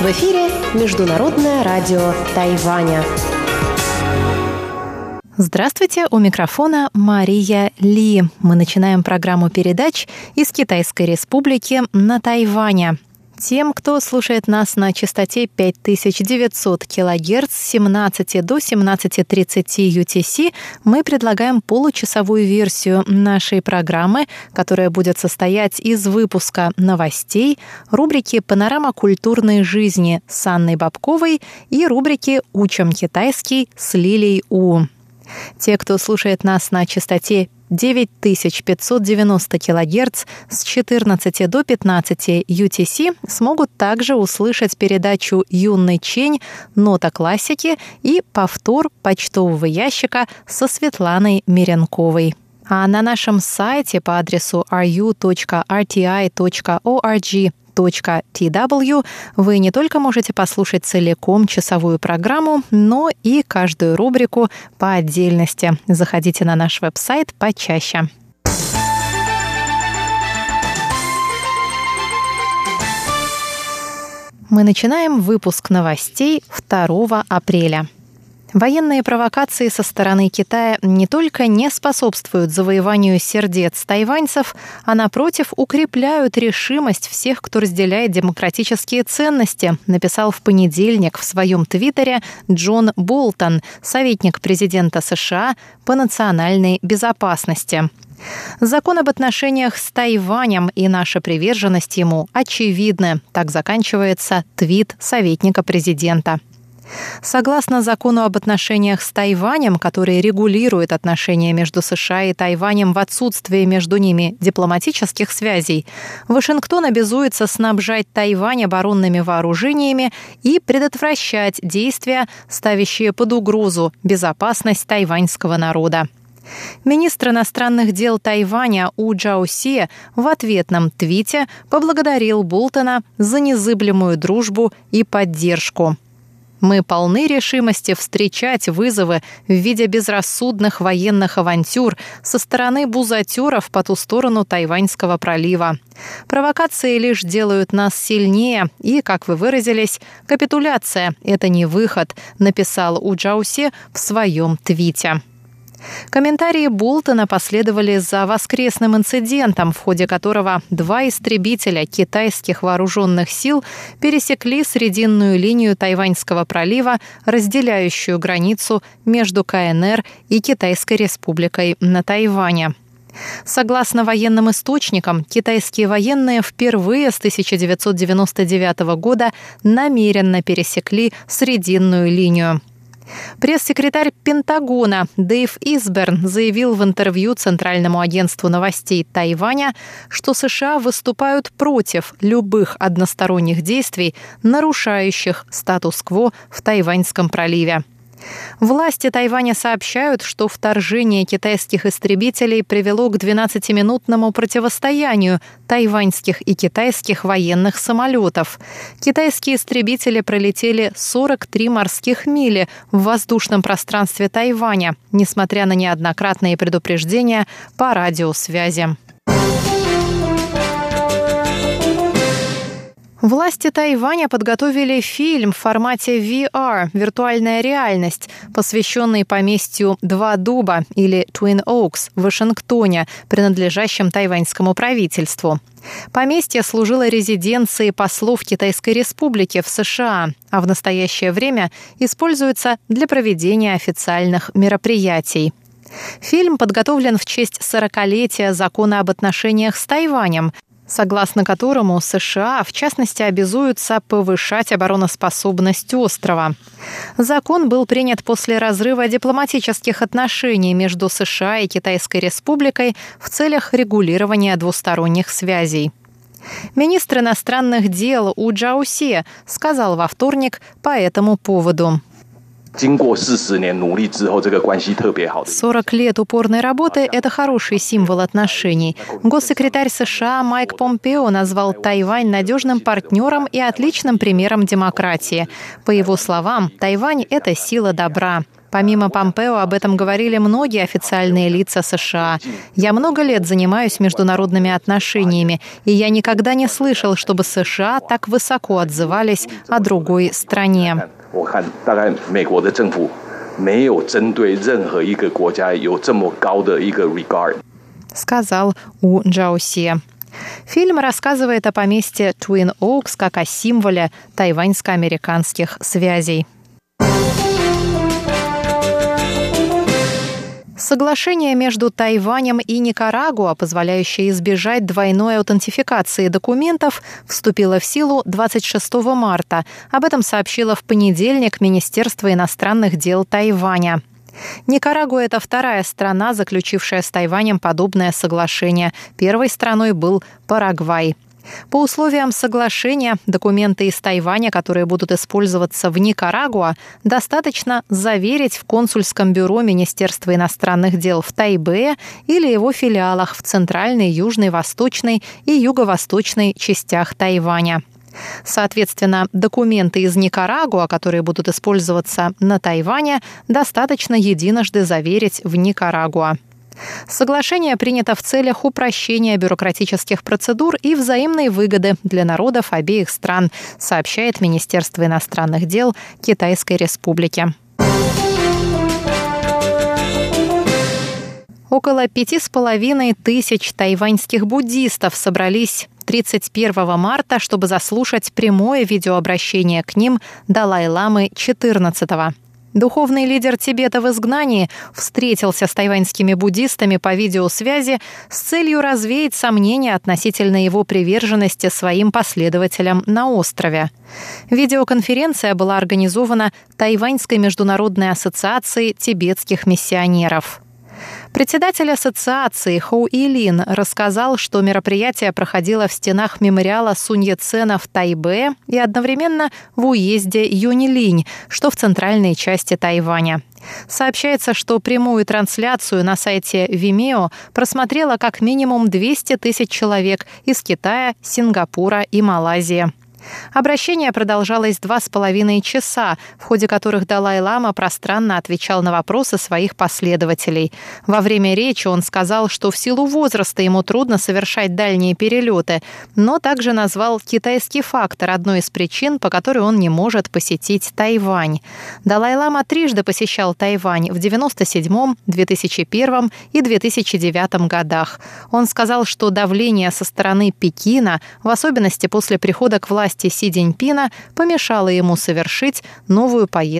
В эфире Международное радио Тайваня. Здравствуйте, у микрофона Мария Ли. Мы начинаем программу передач из Китайской Республики на Тайване. Тем, кто слушает нас на частоте 5900 кГц с 17 до 17.30 UTC, мы предлагаем получасовую версию нашей программы, которая будет состоять из выпуска новостей, рубрики «Панорама культурной жизни» с Анной Бабковой и рубрики «Учим китайский» с Лилией У. Те, кто слушает нас на частоте 9590 кГц с 14 до 15 UTC смогут также услышать передачу «Юный чень», «Нота классики» и повтор почтового ящика со Светланой Миренковой. А на нашем сайте по адресу ru.rti.org tw вы не только можете послушать целиком часовую программу, но и каждую рубрику по отдельности. Заходите на наш веб-сайт почаще. Мы начинаем выпуск новостей 2 апреля. Военные провокации со стороны Китая не только не способствуют завоеванию сердец тайваньцев, а напротив укрепляют решимость всех, кто разделяет демократические ценности, написал в понедельник в своем твиттере Джон Болтон, советник президента США по национальной безопасности. Закон об отношениях с Тайванем и наша приверженность ему очевидны. Так заканчивается твит советника президента. Согласно закону об отношениях с Тайванем, который регулирует отношения между США и Тайванем в отсутствии между ними дипломатических связей, Вашингтон обязуется снабжать Тайвань оборонными вооружениями и предотвращать действия, ставящие под угрозу безопасность тайваньского народа. Министр иностранных дел Тайваня У Джаоси в ответном твите поблагодарил Болтона за незыблемую дружбу и поддержку. Мы полны решимости встречать вызовы в виде безрассудных военных авантюр со стороны бузатеров по ту сторону Тайваньского пролива. Провокации лишь делают нас сильнее, и, как вы выразились, капитуляция – это не выход, написал У Джауси в своем твите. Комментарии Болтона последовали за воскресным инцидентом, в ходе которого два истребителя китайских вооруженных сил пересекли срединную линию Тайваньского пролива, разделяющую границу между КНР и Китайской республикой на Тайване. Согласно военным источникам, китайские военные впервые с 1999 года намеренно пересекли срединную линию. Пресс-секретарь Пентагона Дэйв Изберн заявил в интервью Центральному агентству новостей Тайваня, что США выступают против любых односторонних действий, нарушающих статус-кво в Тайваньском проливе. Власти Тайваня сообщают, что вторжение китайских истребителей привело к 12-минутному противостоянию тайваньских и китайских военных самолетов. Китайские истребители пролетели 43 морских мили в воздушном пространстве Тайваня, несмотря на неоднократные предупреждения по радиосвязи. Власти Тайваня подготовили фильм в формате VR «Виртуальная реальность», посвященный поместью «Два дуба» или Twin Oaks в Вашингтоне, принадлежащем тайваньскому правительству. Поместье служило резиденцией послов Китайской Республики в США, а в настоящее время используется для проведения официальных мероприятий. Фильм подготовлен в честь 40-летия закона об отношениях с Тайванем, согласно которому США, в частности, обязуются повышать обороноспособность острова. Закон был принят после разрыва дипломатических отношений между США и Китайской Республикой в целях регулирования двусторонних связей. Министр иностранных дел У Джаусе сказал во вторник по этому поводу. 经过四十年努力之后，这个关系特别好。40 лет упорной работы – это хороший символ отношений. Госсекретарь США Майк Помпео назвал Тайвань надежным партнером и отличным примером демократии. По его словам, Тайвань – это сила добра. Помимо Помпео об этом говорили многие официальные лица США. Я много лет занимаюсь международными отношениями, и я никогда не слышал, чтобы США так высоко отзывались о другой стране. 我看大概美国的政府没有针对任何一个国家有这么高的一个 regard， сказал У Джаосе. Фильм рассказывает о поместье Twin Oaks как о символе тайваньско-американских связей. Соглашение между Тайванем и Никарагуа, позволяющее избежать двойной аутентификации документов, вступило в силу 26 марта. Об этом сообщило в понедельник Министерство иностранных дел Тайваня. Никарагуа – это вторая страна, заключившая с Тайванем подобное соглашение. Первой страной был Парагвай. По условиям соглашения, документы из Тайваня, которые будут использоваться в Никарагуа, достаточно заверить в консульском бюро Министерства иностранных дел в Тайбе или его филиалах в Центральной, Южной, Восточной и Юго-Восточной частях Тайваня. Соответственно, документы из Никарагуа, которые будут использоваться на Тайване, достаточно единожды заверить в Никарагуа. Соглашение принято в целях упрощения бюрократических процедур и взаимной выгоды для народов обеих стран, сообщает Министерство иностранных дел Китайской Республики. Около пяти с половиной тысяч тайваньских буддистов собрались 31 марта, чтобы заслушать прямое видеообращение к ним Далай-ламы XIV. Духовный лидер Тибета в изгнании встретился с тайваньскими буддистами по видеосвязи с целью развеять сомнения относительно его приверженности своим последователям на острове. Видеоконференция была организована Тайваньской международной ассоциацией тибетских миссионеров. Председатель ассоциации Хоу Илин рассказал, что мероприятие проходило в стенах мемориала Сунь Яцена в Тайбе и одновременно в уезде Юнилинь, что в центральной части Тайваня. Сообщается, что прямую трансляцию на сайте Vimeo просмотрело как минимум 200 тысяч человек из Китая, Сингапура и Малайзии. Обращение продолжалось два с половиной часа, в ходе которых Далай-Лама пространно отвечал на вопросы своих последователей. Во время речи он сказал, что в силу возраста ему трудно совершать дальние перелеты, но также назвал китайский фактор одной из причин, по которой он не может посетить Тайвань. Далай-Лама трижды посещал Тайвань в 1997, 2001 и 2009 годах. Он сказал, что давление со стороны Пекина, в особенности после прихода к власти власти Си Цзиньпина помешало ему совершить новую поездку